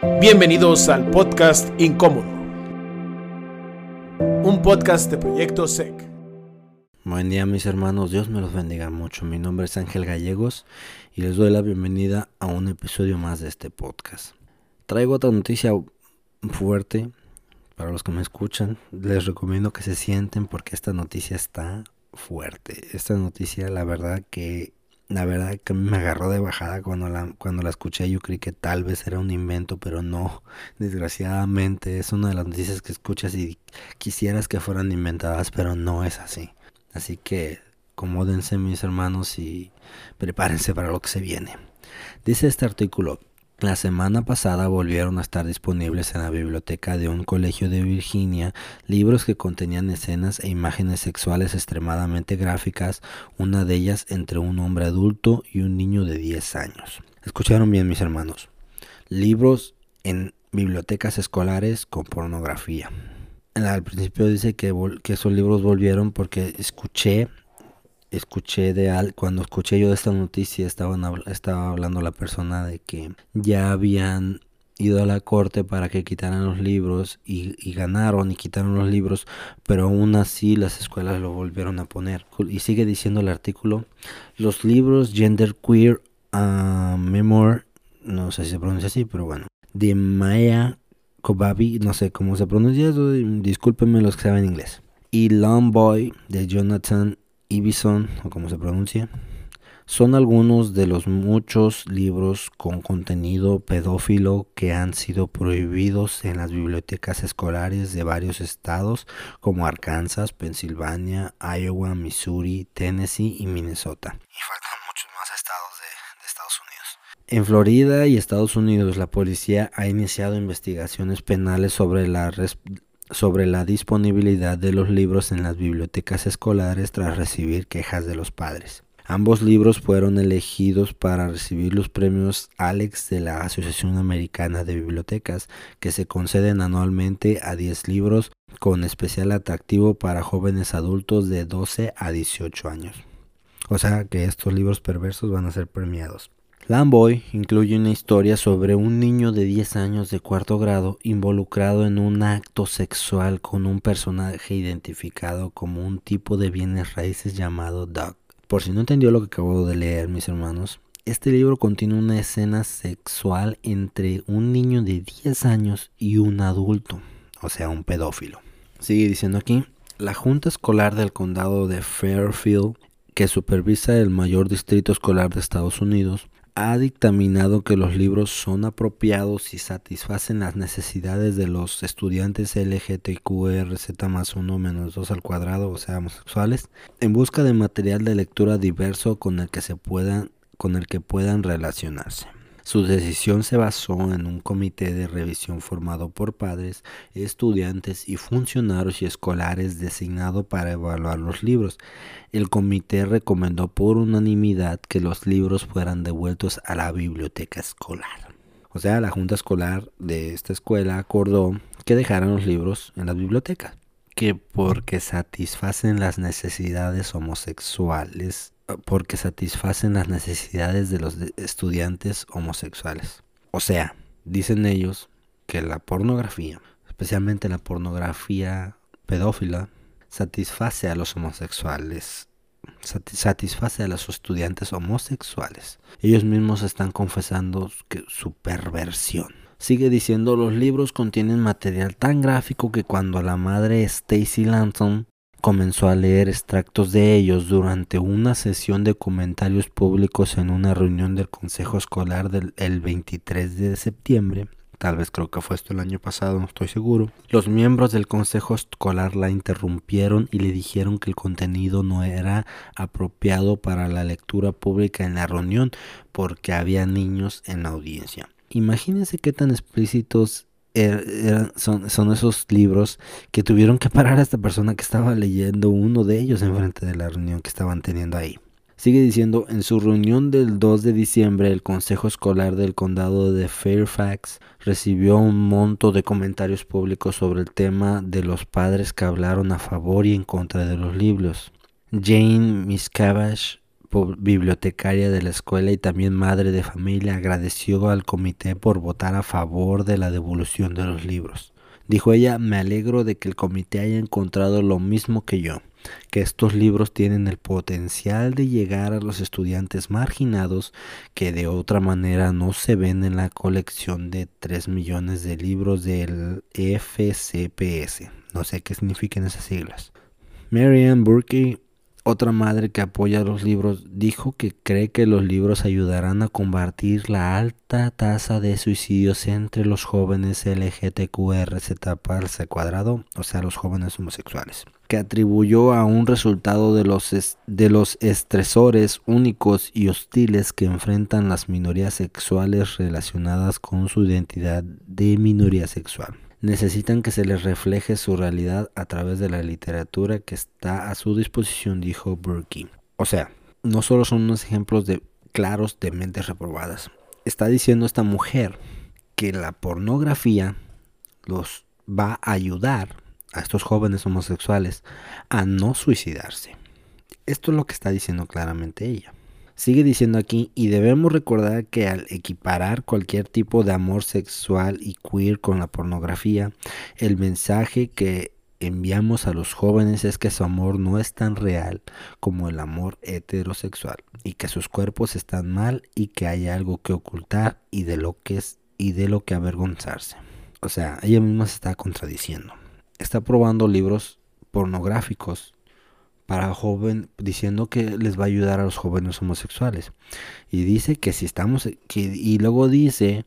Bienvenidos al podcast Incómodo, un podcast de Proyecto SEC. Buen día mis hermanos, Dios me los bendiga mucho. Mi nombre es Ángel Gallegos y les doy la bienvenida a un episodio más de este podcast. Traigo otra noticia fuerte para los que me escuchan. Les recomiendo que se sienten porque esta noticia está fuerte. Esta noticia la verdad que la verdad que me agarró de bajada cuando la, cuando la escuché. Yo creí que tal vez era un invento, pero no. Desgraciadamente es una de las noticias que escuchas y quisieras que fueran inventadas, pero no es así. Así que acomódense mis hermanos y prepárense para lo que se viene. Dice este artículo, la semana pasada volvieron a estar disponibles en la biblioteca de un colegio de Virginia libros que contenían escenas e imágenes sexuales extremadamente gráficas, una de ellas entre un hombre adulto y un niño de 10 años. Escucharon bien mis hermanos. Libros en bibliotecas escolares con pornografía. Al principio dice que, esos libros volvieron porque escuché escuché de al, cuando escuché yo de esta noticia estaban estaba hablando la persona de que ya habían ido a la corte para que quitaran los libros y, ganaron y quitaron los libros, pero aún así las escuelas lo volvieron a poner. Y sigue diciendo el artículo, los libros Gender Queer uh, Memoir, no sé si se pronuncia así, pero bueno, de Maya Kobabi, no sé cómo se pronuncia discúlpenme los que saben inglés. Y Long Boy de Jonathan Ibison, o como se pronuncia, son algunos de los muchos libros con contenido pedófilo que han sido prohibidos en las bibliotecas escolares de varios estados como Arkansas, Pensilvania, Iowa, Missouri, Tennessee y Minnesota. Y faltan muchos más estados de, de Estados Unidos. En Florida y Estados Unidos la policía ha iniciado investigaciones penales sobre la sobre la disponibilidad de los libros en las bibliotecas escolares tras recibir quejas de los padres. Ambos libros fueron elegidos para recibir los premios Alex de la Asociación Americana de Bibliotecas, que se conceden anualmente a 10 libros con especial atractivo para jóvenes adultos de 12 a 18 años. O sea que estos libros perversos van a ser premiados. Lamboy incluye una historia sobre un niño de 10 años de cuarto grado involucrado en un acto sexual con un personaje identificado como un tipo de bienes raíces llamado Doug. Por si no entendió lo que acabo de leer, mis hermanos, este libro contiene una escena sexual entre un niño de 10 años y un adulto, o sea, un pedófilo. Sigue diciendo aquí, la Junta Escolar del Condado de Fairfield, que supervisa el mayor distrito escolar de Estados Unidos, ha dictaminado que los libros son apropiados y satisfacen las necesidades de los estudiantes LGTQRZ más 1 menos 2 al cuadrado, o sea, homosexuales, en busca de material de lectura diverso con el que se puedan, con el que puedan relacionarse. Su decisión se basó en un comité de revisión formado por padres, estudiantes y funcionarios y escolares designado para evaluar los libros. El comité recomendó por unanimidad que los libros fueran devueltos a la biblioteca escolar. O sea, la junta escolar de esta escuela acordó que dejaran los libros en las bibliotecas, que porque satisfacen las necesidades homosexuales porque satisfacen las necesidades de los estudiantes homosexuales. O sea, dicen ellos que la pornografía, especialmente la pornografía pedófila, satisface a los homosexuales, satisface a los estudiantes homosexuales. Ellos mismos están confesando que su perversión. Sigue diciendo los libros contienen material tan gráfico que cuando la madre Stacy Lanson comenzó a leer extractos de ellos durante una sesión de comentarios públicos en una reunión del Consejo Escolar del el 23 de septiembre. Tal vez creo que fue esto el año pasado, no estoy seguro. Los miembros del Consejo Escolar la interrumpieron y le dijeron que el contenido no era apropiado para la lectura pública en la reunión porque había niños en la audiencia. Imagínense qué tan explícitos Er, son, son, esos libros que tuvieron que parar a esta persona que estaba leyendo uno de ellos enfrente de la reunión que estaban teniendo ahí. Sigue diciendo, en su reunión del 2 de diciembre, el Consejo Escolar del Condado de Fairfax recibió un monto de comentarios públicos sobre el tema de los padres que hablaron a favor y en contra de los libros. Jane Miscavige, bibliotecaria de la escuela y también madre de familia, agradeció al comité por votar a favor de la devolución de los libros. Dijo ella, me alegro de que el comité haya encontrado lo mismo que yo, que estos libros tienen el potencial de llegar a los estudiantes marginados que de otra manera no se ven en la colección de 3 millones de libros del FCPS. No sé qué significan esas siglas. Marianne Burke otra madre que apoya los libros dijo que cree que los libros ayudarán a combatir la alta tasa de suicidios entre los jóvenes LGTQRZ cuadrado, o sea, los jóvenes homosexuales, que atribuyó a un resultado de los, de los estresores únicos y hostiles que enfrentan las minorías sexuales relacionadas con su identidad de minoría sexual necesitan que se les refleje su realidad a través de la literatura que está a su disposición, dijo Burke. O sea, no solo son unos ejemplos de claros de mentes reprobadas. Está diciendo esta mujer que la pornografía los va a ayudar a estos jóvenes homosexuales a no suicidarse. Esto es lo que está diciendo claramente ella. Sigue diciendo aquí, y debemos recordar que al equiparar cualquier tipo de amor sexual y queer con la pornografía, el mensaje que enviamos a los jóvenes es que su amor no es tan real como el amor heterosexual y que sus cuerpos están mal y que hay algo que ocultar y de lo que es y de lo que avergonzarse. O sea, ella misma se está contradiciendo. Está probando libros pornográficos para joven diciendo que les va a ayudar a los jóvenes homosexuales. Y dice que si estamos y luego dice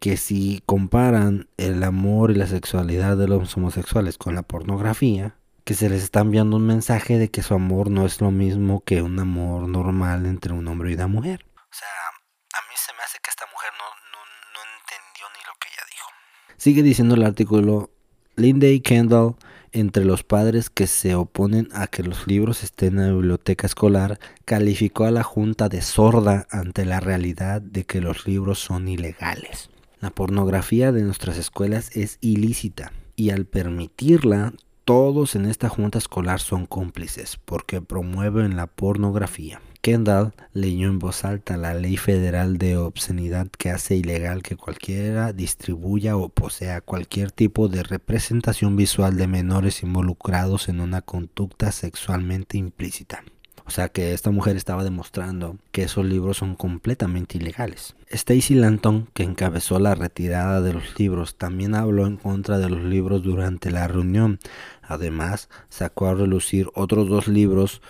que si comparan el amor y la sexualidad de los homosexuales con la pornografía que se les está enviando un mensaje de que su amor no es lo mismo que un amor normal entre un hombre y una mujer. O sea a mí se me hace que esta mujer no, no, no entendió ni lo que ella dijo. Sigue diciendo el artículo Lindy Kendall entre los padres que se oponen a que los libros estén en la biblioteca escolar, calificó a la Junta de sorda ante la realidad de que los libros son ilegales. La pornografía de nuestras escuelas es ilícita y al permitirla, todos en esta junta escolar son cómplices porque promueven la pornografía. Kendall leyó en voz alta la ley federal de obscenidad que hace ilegal que cualquiera distribuya o posea cualquier tipo de representación visual de menores involucrados en una conducta sexualmente implícita. O sea que esta mujer estaba demostrando que esos libros son completamente ilegales. Stacy Lanton, que encabezó la retirada de los libros, también habló en contra de los libros durante la reunión. Además, sacó a relucir otros dos libros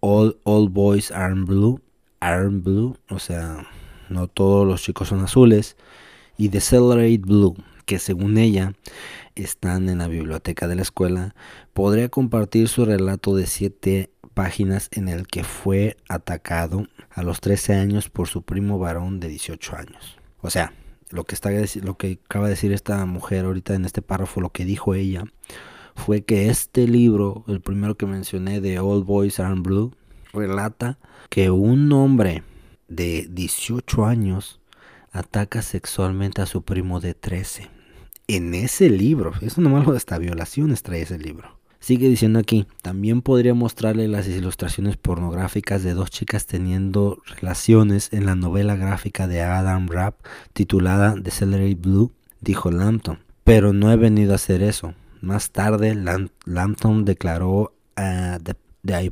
All, all boys are blue, are blue, o sea, no todos los chicos son azules, y The Celebrate Blue, que según ella están en la biblioteca de la escuela, podría compartir su relato de siete páginas en el que fue atacado a los 13 años por su primo varón de 18 años. O sea, lo que, está, lo que acaba de decir esta mujer ahorita en este párrafo, lo que dijo ella, fue que este libro, el primero que mencioné de All Boys Are Blue, relata que un hombre de 18 años ataca sexualmente a su primo de 13. En ese libro, eso no malo hasta violaciones trae ese libro. Sigue diciendo aquí, también podría mostrarle las ilustraciones pornográficas de dos chicas teniendo relaciones en la novela gráfica de Adam Rapp titulada The Celebrate Blue, dijo Lampton. Pero no he venido a hacer eso. Más tarde, Lampton declaró a The, The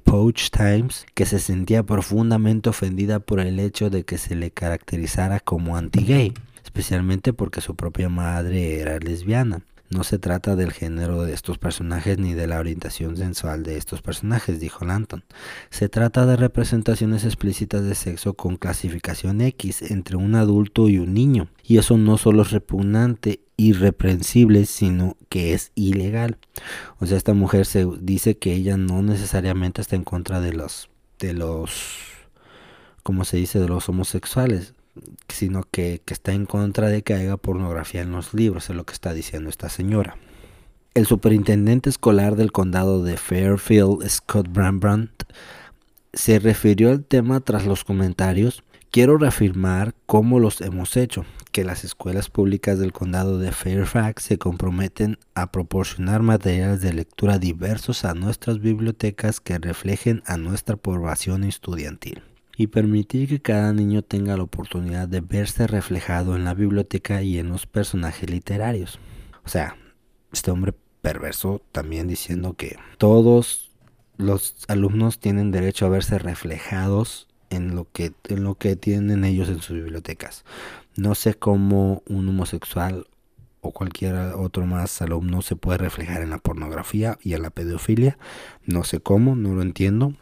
Times que se sentía profundamente ofendida por el hecho de que se le caracterizara como anti-gay, especialmente porque su propia madre era lesbiana. No se trata del género de estos personajes ni de la orientación sensual de estos personajes, dijo Lanton. Se trata de representaciones explícitas de sexo con clasificación X entre un adulto y un niño. Y eso no solo es repugnante, irreprensible, sino que es ilegal. O sea, esta mujer se dice que ella no necesariamente está en contra de los de los como se dice de los homosexuales, sino que, que está en contra de que haya pornografía en los libros, es lo que está diciendo esta señora. El superintendente escolar del condado de Fairfield, Scott Brambrandt, se refirió al tema tras los comentarios. Quiero reafirmar cómo los hemos hecho que las escuelas públicas del condado de Fairfax se comprometen a proporcionar materiales de lectura diversos a nuestras bibliotecas que reflejen a nuestra población estudiantil. y permitir que cada niño tenga la oportunidad de verse reflejado en la biblioteca y en los personajes literarios. O sea, este hombre perverso también diciendo que todos los alumnos tienen derecho a verse reflejados en lo que en lo que tienen ellos en sus bibliotecas. No sé cómo un homosexual o cualquier otro más alumno se puede reflejar en la pornografía y en la pedofilia. No sé cómo, no lo entiendo.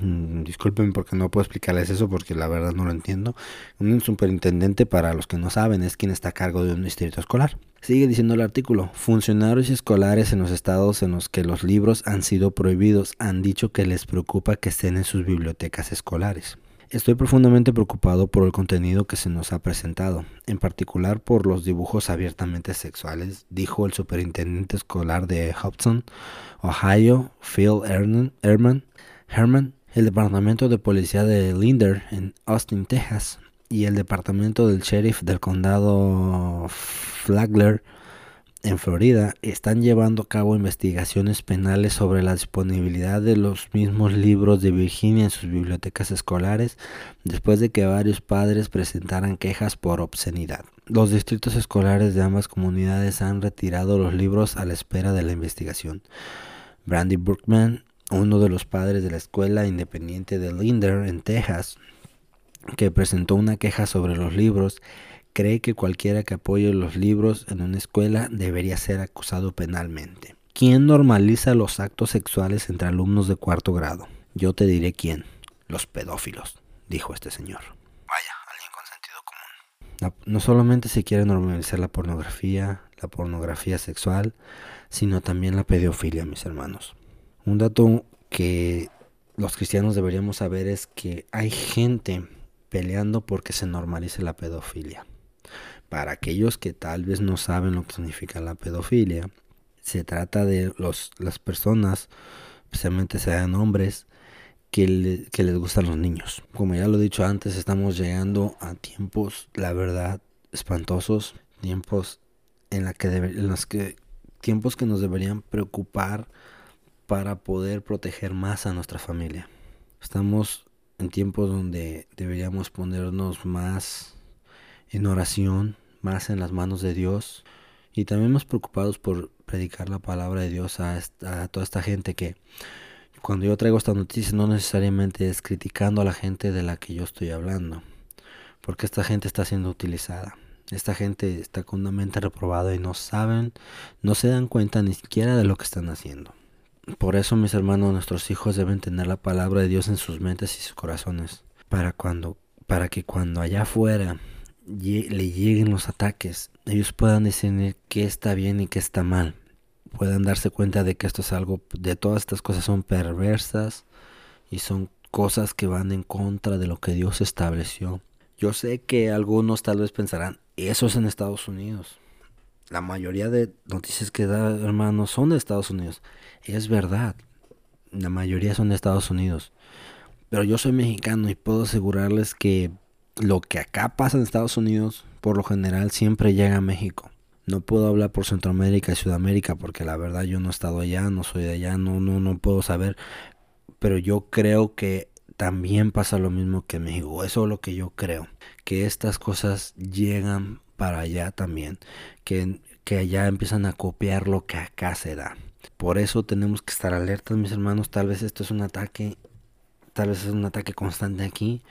Mm, disculpen porque no puedo explicarles eso porque la verdad no lo entiendo. Un superintendente, para los que no saben, es quien está a cargo de un distrito escolar. Sigue diciendo el artículo, funcionarios escolares en los estados en los que los libros han sido prohibidos han dicho que les preocupa que estén en sus bibliotecas escolares. Estoy profundamente preocupado por el contenido que se nos ha presentado, en particular por los dibujos abiertamente sexuales, dijo el superintendente escolar de Hudson, Ohio, Phil Herman, Herman el Departamento de Policía de Linder en Austin, Texas, y el Departamento del Sheriff del Condado Flagler en Florida están llevando a cabo investigaciones penales sobre la disponibilidad de los mismos libros de Virginia en sus bibliotecas escolares después de que varios padres presentaran quejas por obscenidad. Los distritos escolares de ambas comunidades han retirado los libros a la espera de la investigación. Brandy Brookman uno de los padres de la escuela independiente de Linder en Texas, que presentó una queja sobre los libros, cree que cualquiera que apoye los libros en una escuela debería ser acusado penalmente. ¿Quién normaliza los actos sexuales entre alumnos de cuarto grado? Yo te diré quién. Los pedófilos, dijo este señor. Vaya, alguien con sentido común. No, no solamente se quiere normalizar la pornografía, la pornografía sexual, sino también la pedofilia, mis hermanos. Un dato que los cristianos deberíamos saber es que hay gente peleando porque se normalice la pedofilia. Para aquellos que tal vez no saben lo que significa la pedofilia, se trata de los, las personas, especialmente sean hombres, que, que les gustan los niños. Como ya lo he dicho antes, estamos llegando a tiempos, la verdad, espantosos, tiempos en, la que en los que tiempos que nos deberían preocupar para poder proteger más a nuestra familia. Estamos en tiempos donde deberíamos ponernos más en oración, más en las manos de Dios y también más preocupados por predicar la palabra de Dios a, toda esta gente que cuando yo traigo esta noticia no necesariamente es criticando a la gente de la que yo estoy hablando, porque esta gente está siendo utilizada. Esta gente está con una mente reprobada y no saben, no se dan cuenta ni siquiera de lo que están haciendo. Por eso, mis hermanos, nuestros hijos deben tener la palabra de Dios en sus mentes y sus corazones, para cuando, para que cuando allá afuera le lleguen los ataques, ellos puedan discernir qué está bien y qué está mal. Puedan darse cuenta de que esto es algo, de todas estas cosas son perversas y son cosas que van en contra de lo que Dios estableció. Yo sé que algunos tal vez pensarán, eso es en Estados Unidos. La mayoría de noticias que da, hermanos, son de Estados Unidos. Es verdad. La mayoría son de Estados Unidos. Pero yo soy mexicano y puedo asegurarles que lo que acá pasa en Estados Unidos, por lo general, siempre llega a México. No puedo hablar por Centroamérica y Sudamérica porque la verdad yo no he estado allá, no soy de allá, no, no, no puedo saber. Pero yo creo que también pasa lo mismo que en México. Eso es lo que yo creo. Que estas cosas llegan para allá también. Que, que allá empiezan a copiar lo que acá se da. Por eso tenemos que estar alertas, mis hermanos. Tal vez esto es un ataque, tal vez es un ataque constante aquí,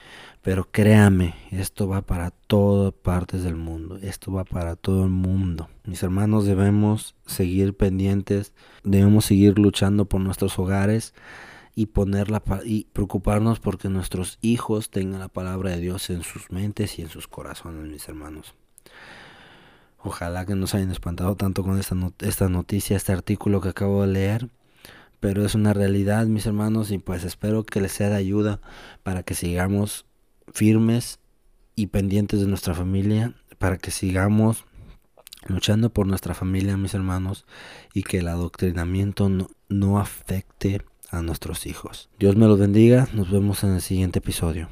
pero créame, esto va para todas partes del mundo. Esto va para todo el mundo. Mis hermanos, debemos seguir pendientes, debemos seguir luchando por nuestros hogares y ponerla y preocuparnos porque nuestros hijos tengan la palabra de Dios en sus mentes y en sus corazones, mis hermanos. Ojalá que no se hayan espantado tanto con esta, esta noticia, este artículo que acabo de leer. Pero es una realidad, mis hermanos, y pues espero que les sea de ayuda para que sigamos firmes y pendientes de nuestra familia, para que sigamos luchando por nuestra familia, mis hermanos, y que el adoctrinamiento no, no afecte a nuestros hijos. Dios me los bendiga, nos vemos en el siguiente episodio.